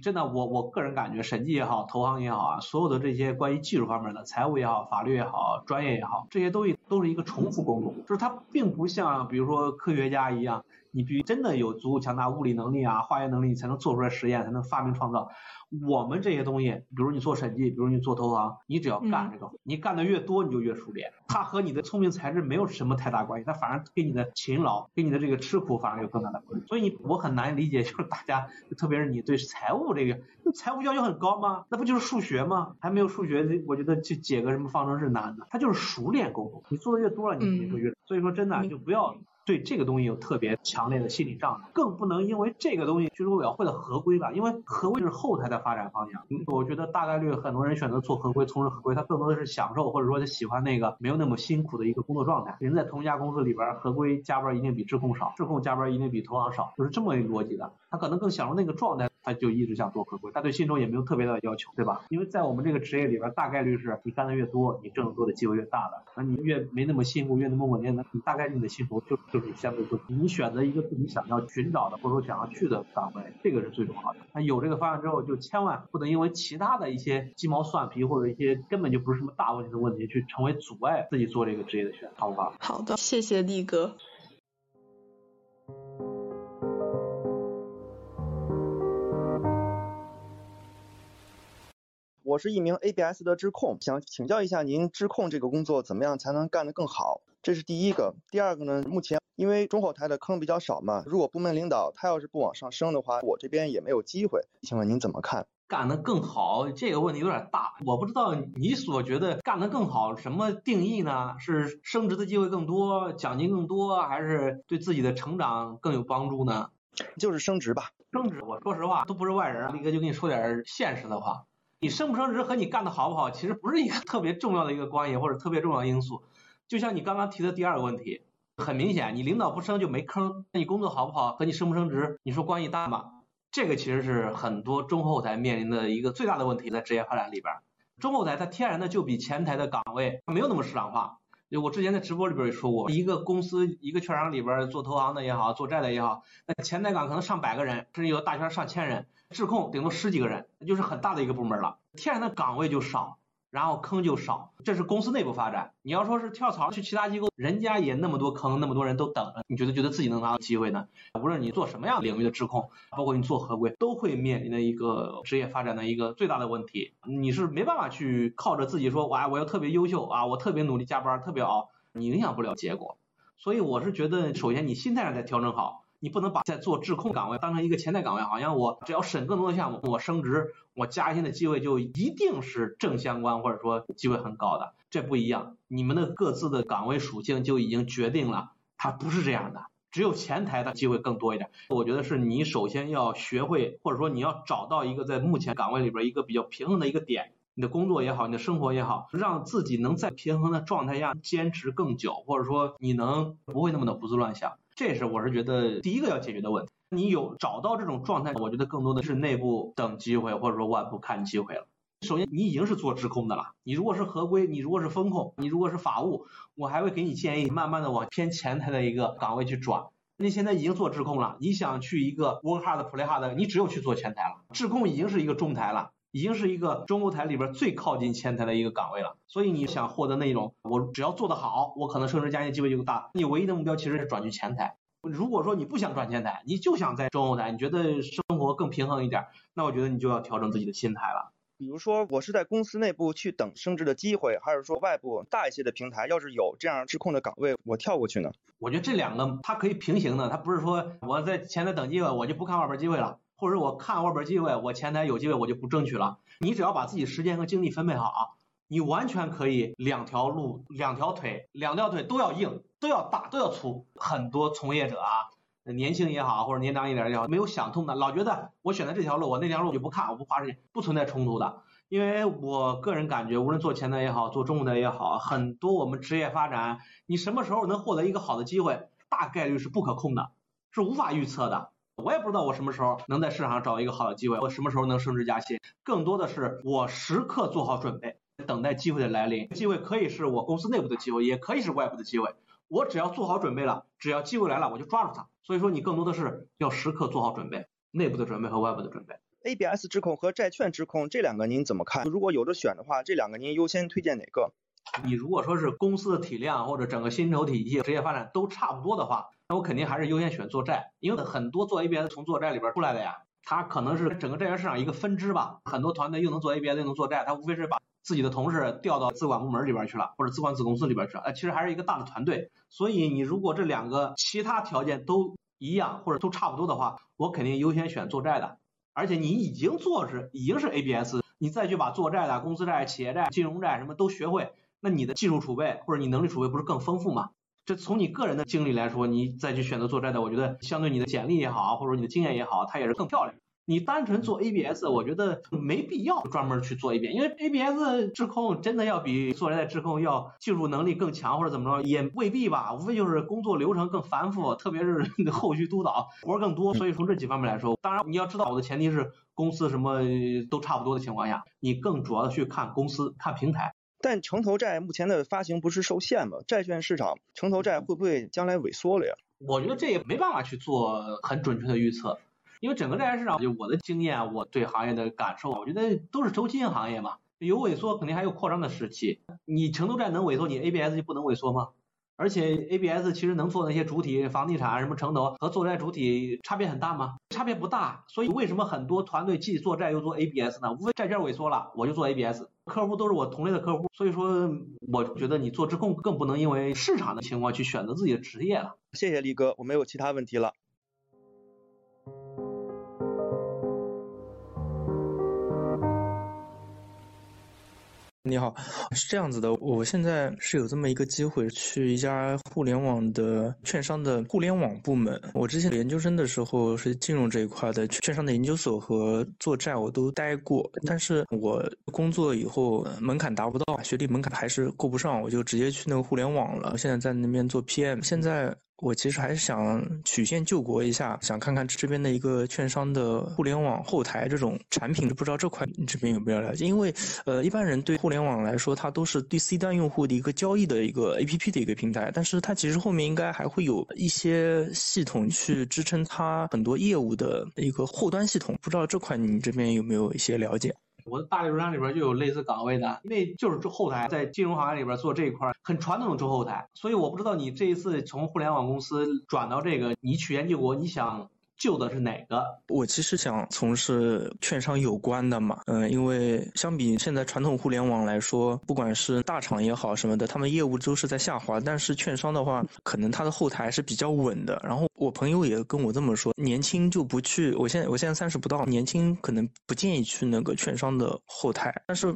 真的，我我个人感觉，审计也好，投行也好啊，所有的这些关于技术方面的，财务也好，法律也好，专业也好，这些东西都是一个重复工作，就是它并不像比如说科学家一样，你必须真的有足够强大物理能力啊、化学能力，才能做出来实验，才能发明创造。我们这些东西，比如你做审计，比如你做投行，你只要干这个，你干的越多，你就越熟练。它和你的聪明才智没有什么太大关系，它反而跟你的勤劳、跟你的这个吃苦反而有更大的关系。所以你我很难理解，就是大家，特别是你对财务这个，财务要求很高吗？那不就是数学吗？还没有数学，我觉得去解个什么方程式难呢？它就是熟练工作，你做的越多了，你就越。所以说真的就不要。对这个东西有特别强烈的心理障碍，更不能因为这个东西就是我要会了合规吧，因为合规是后台的发展方向。我觉得大概率很多人选择做合规、从事合规，他更多的是享受或者说他喜欢那个没有那么辛苦的一个工作状态。人在同一家公司里边，合规加班一定比质控少，质控加班一定比投行少，就是这么一个逻辑的。他可能更享受那个状态。他就一直想做合规，他对薪酬也没有特别大的要求，对吧？因为在我们这个职业里边，大概率是你干的越多，你挣得多的机会越大的。那你越没那么辛苦，越那么稳定，那你大概率你的薪酬就就是相对就你选择一个自己想要寻找的或者说想要去的岗位，这个是最重要的。那有这个方案之后，就千万不能因为其他的一些鸡毛蒜皮或者一些根本就不是什么大问题的问题，去成为阻碍自己做这个职业的选择，好不好？好的，谢谢力哥。我是一名 ABS 的质控，想请教一下您，质控这个工作怎么样才能干得更好？这是第一个。第二个呢，目前因为中后台的坑比较少嘛，如果部门领导他要是不往上升的话，我这边也没有机会。请问您怎么看？干得更好这个问题有点大，我不知道你所觉得干得更好什么定义呢？是升职的机会更多，奖金更多，还是对自己的成长更有帮助呢？就是升职吧。升职，我说实话都不是外人，力哥就跟你说点现实的话。你升不升职和你干的好不好，其实不是一个特别重要的一个关系或者特别重要的因素。就像你刚刚提的第二个问题，很明显，你领导不升就没坑，那你工作好不好和你升不升职，你说关系大吗？这个其实是很多中后台面临的一个最大的问题，在职业发展里边，中后台它天然的就比前台的岗位没有那么市场化。就我之前在直播里边也说过，一个公司一个券商里边做投行的也好，做债的也好，那前台岗可能上百个人，甚至有大圈上千人。质控顶多十几个人，那就是很大的一个部门了，天然的岗位就少，然后坑就少，这是公司内部发展。你要说是跳槽去其他机构，人家也那么多坑，那么多人都等着，你觉得觉得自己能拿到机会呢？无论你做什么样领域的质控，包括你做合规，都会面临的一个职业发展的一个最大的问题，你是没办法去靠着自己说，哇，我要特别优秀啊，我特别努力加班，特别熬，你影响不了结果。所以我是觉得，首先你心态上得调整好。你不能把在做质控岗位当成一个前台岗位，好像我只要审更多的项目，我升职，我加薪的机会就一定是正相关，或者说机会很高的，这不一样。你们的各自的岗位属性就已经决定了，它不是这样的。只有前台的机会更多一点。我觉得是你首先要学会，或者说你要找到一个在目前岗位里边一个比较平衡的一个点，你的工作也好，你的生活也好，让自己能在平衡的状态下坚持更久，或者说你能不会那么的胡思乱想。这是我是觉得第一个要解决的问题。你有找到这种状态，我觉得更多的是内部等机会，或者说外部看机会了。首先，你已经是做质控的了。你如果是合规，你如果是风控，你如果是法务，我还会给你建议，慢慢的往偏前台的一个岗位去转。你现在已经做质控了，你想去一个 work hard play hard，你只有去做前台了。质控已经是一个中台了，已经是一个中后台里边最靠近前台的一个岗位了。所以你想获得那种，我只要做得好，我可能升职加薪机会就大。你唯一的目标其实是转去前台。如果说你不想转前台，你就想在中后台，你觉得生活更平衡一点，那我觉得你就要调整自己的心态了。比如说，我是在公司内部去等升职的机会，还是说外部大一些的平台，要是有这样质控的岗位，我跳过去呢？我觉得这两个它可以平行的，它不是说我在前台等机会，我就不看外边机会了，或者我看外边机会，我前台有机会我就不争取了。你只要把自己时间和精力分配好。你完全可以两条路，两条腿，两条腿都要硬，都要大，都要粗。很多从业者啊，年轻也好，或者年长一点也好，没有想通的，老觉得我选择这条路，我那条路就不看，我不花时间，不存在冲突的。因为我个人感觉，无论做前台也好，做中后台也好，很多我们职业发展，你什么时候能获得一个好的机会，大概率是不可控的，是无法预测的。我也不知道我什么时候能在市场上找一个好的机会，我什么时候能升职加薪，更多的是我时刻做好准备，等待机会的来临。机会可以是我公司内部的机会，也可以是外部的机会。我只要做好准备了，只要机会来了，我就抓住它。所以说，你更多的是要时刻做好准备，内部的准备和外部的准备。ABS 质控和债券质控这两个您怎么看？如果有的选的话，这两个您优先推荐哪个？你如果说是公司的体量或者整个薪酬体系、职业发展都差不多的话，那我肯定还是优先选做债，因为很多做 ABS 从做债里边出来的呀，它可能是整个债券市场一个分支吧。很多团队又能做 ABS 又能做债，它无非是把自己的同事调到资管部门里边去了，或者资管子公司里边去了，呃，其实还是一个大的团队。所以你如果这两个其他条件都一样或者都差不多的话，我肯定优先选做债的。而且你已经做是已经是 ABS，你再去把做债的公司债、企业债、金融债什么都学会，那你的技术储备或者你能力储备不是更丰富吗？这从你个人的经历来说，你再去选择做债的，我觉得相对你的简历也好，或者你的经验也好，它也是更漂亮。你单纯做 ABS，我觉得没必要专门去做一遍因为 ABS 质控真的要比做债质控要技术能力更强或者怎么着，也未必吧，无非就是工作流程更繁复，特别是后续督导活更多。所以从这几方面来说，当然你要知道我的前提是公司什么都差不多的情况下，你更主要的去看公司看平台。但城投债目前的发行不是受限吗？债券市场城投债会不会将来萎缩了呀？我觉得这也没办法去做很准确的预测。因为整个债券市场，就我的经验，我对行业的感受，我觉得都是周期性行业嘛，有萎缩肯定还有扩张的时期。你城投债能萎缩，你 ABS 就不能萎缩吗？而且 ABS 其实能做那些主体，房地产什么城投和做债主体差别很大吗？差别不大。所以为什么很多团队既做债又做 ABS 呢？无非债券萎缩了，我就做 ABS，客户都是我同类的客户。所以说，我觉得你做质控更不能因为市场的情况去选择自己的职业了。谢谢力哥，我没有其他问题了。你好，是这样子的，我现在是有这么一个机会去一家互联网的券商的互联网部门。我之前研究生的时候是金融这一块的，券商的研究所和做债我都待过。但是我工作以后门槛达不到，学历门槛还是过不上，我就直接去那个互联网了。现在在那边做 PM，现在。我其实还是想曲线救国一下，想看看这边的一个券商的互联网后台这种产品，不知道这块你这边有没有了解？因为呃，一般人对互联网来说，它都是对 C 端用户的一个交易的一个 APP 的一个平台，但是它其实后面应该还会有一些系统去支撑它很多业务的一个后端系统，不知道这块你这边有没有一些了解？我的大流量里边就有类似岗位的，因为就是中后台，在金融行业里边做这一块很传统的做后台，所以我不知道你这一次从互联网公司转到这个，你曲线救国，你想。救的是哪个？我其实想从事券商有关的嘛，嗯，因为相比现在传统互联网来说，不管是大厂也好什么的，他们业务都是在下滑。但是券商的话，可能它的后台是比较稳的。然后我朋友也跟我这么说，年轻就不去。我现在我现在三十不到，年轻可能不建议去那个券商的后台。但是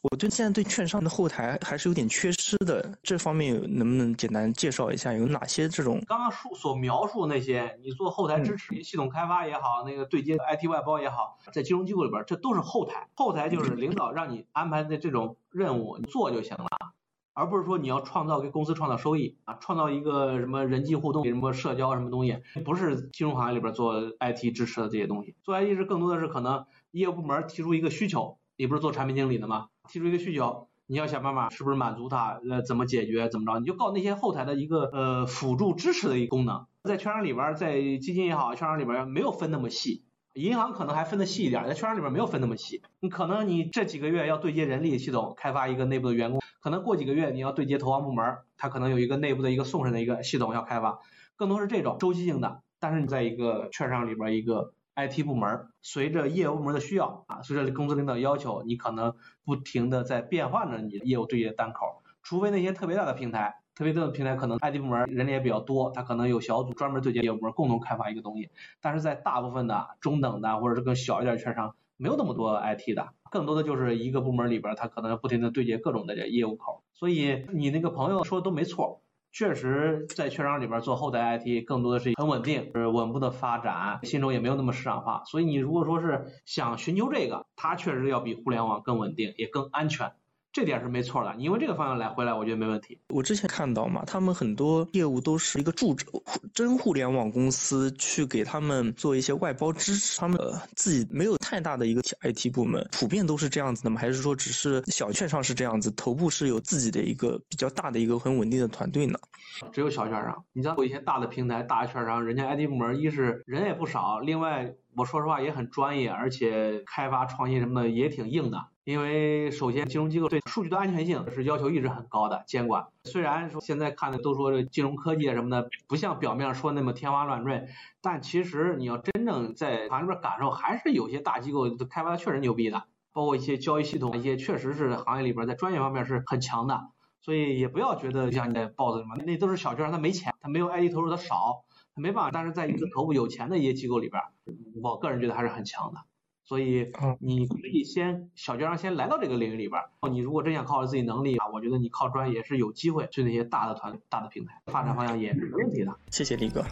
我对现在对券商的后台还是有点缺失的，这方面能不能简单介绍一下有哪些这种？刚刚述所描述那些，你做后台支持。系统开发也好，那个对接 IT 外包也好，在金融机构里边，这都是后台。后台就是领导让你安排的这种任务，你做就行了，而不是说你要创造给公司创造收益啊，创造一个什么人际互动、什么社交什么东西，不是金融行业里边做 IT 支持的这些东西。做 IT 是更多的是可能业务部门提出一个需求，你不是做产品经理的吗？提出一个需求，你要想办法是不是满足他，呃，怎么解决，怎么着，你就告那些后台的一个呃辅助支持的一个功能。在券商里边，在基金也好，券商里边没有分那么细，银行可能还分的细一点，在券商里边没有分那么细。你可能你这几个月要对接人力系统，开发一个内部的员工，可能过几个月你要对接投行部门，它可能有一个内部的一个送审的一个系统要开发，更多是这种周期性的。但是你在一个券商里边一个 IT 部门，随着业务部门的需要啊，随着公司领导要求，你可能不停的在变换着你的业务对接单口，除非那些特别大的平台。特别大的平台可能 IT 部门人力也比较多，他可能有小组专门对接业务部门共同开发一个东西。但是在大部分的中等的或者是更小一点券商，没有那么多 IT 的，更多的就是一个部门里边，他可能不停的对接各种的业务口。所以你那个朋友说的都没错，确实在券商里边做后台 IT 更多的是很稳定，是稳步的发展，心中也没有那么市场化。所以你如果说是想寻求这个，它确实要比互联网更稳定，也更安全。这点是没错的，你因为这个方向来回来，我觉得没问题。我之前看到嘛，他们很多业务都是一个助者，真互联网公司去给他们做一些外包支持，他们呃自己没有太大的一个 IT 部门，普遍都是这样子的吗？还是说只是小券商是这样子，头部是有自己的一个比较大的一个很稳定的团队呢？只有小券商，你像有一些大的平台、大券商，人家 IT 部门一是人也不少，另外我说实话也很专业，而且开发创新什么的也挺硬的。因为首先金融机构对数据的安全性是要求一直很高的监管。虽然说现在看的都说这金融科技什么的不像表面说那么天花乱坠，但其实你要真正在行业里边感受，还是有些大机构开发的确实牛逼的，包括一些交易系统，一些确实是行业里边在专业方面是很强的。所以也不要觉得像你在抱着什么，那都是小券商，他没钱，他没有 I D 投入的少，没办法。但是在一个头部有钱的一些机构里边，我个人觉得还是很强的。所以你可以先小券商先来到这个领域里边，你如果真想靠着自己能力啊，我觉得你靠专业是有机会去那些大的团、大的平台，发展方向也是没问题的。谢谢李哥。